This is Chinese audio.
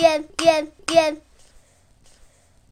愿愿愿。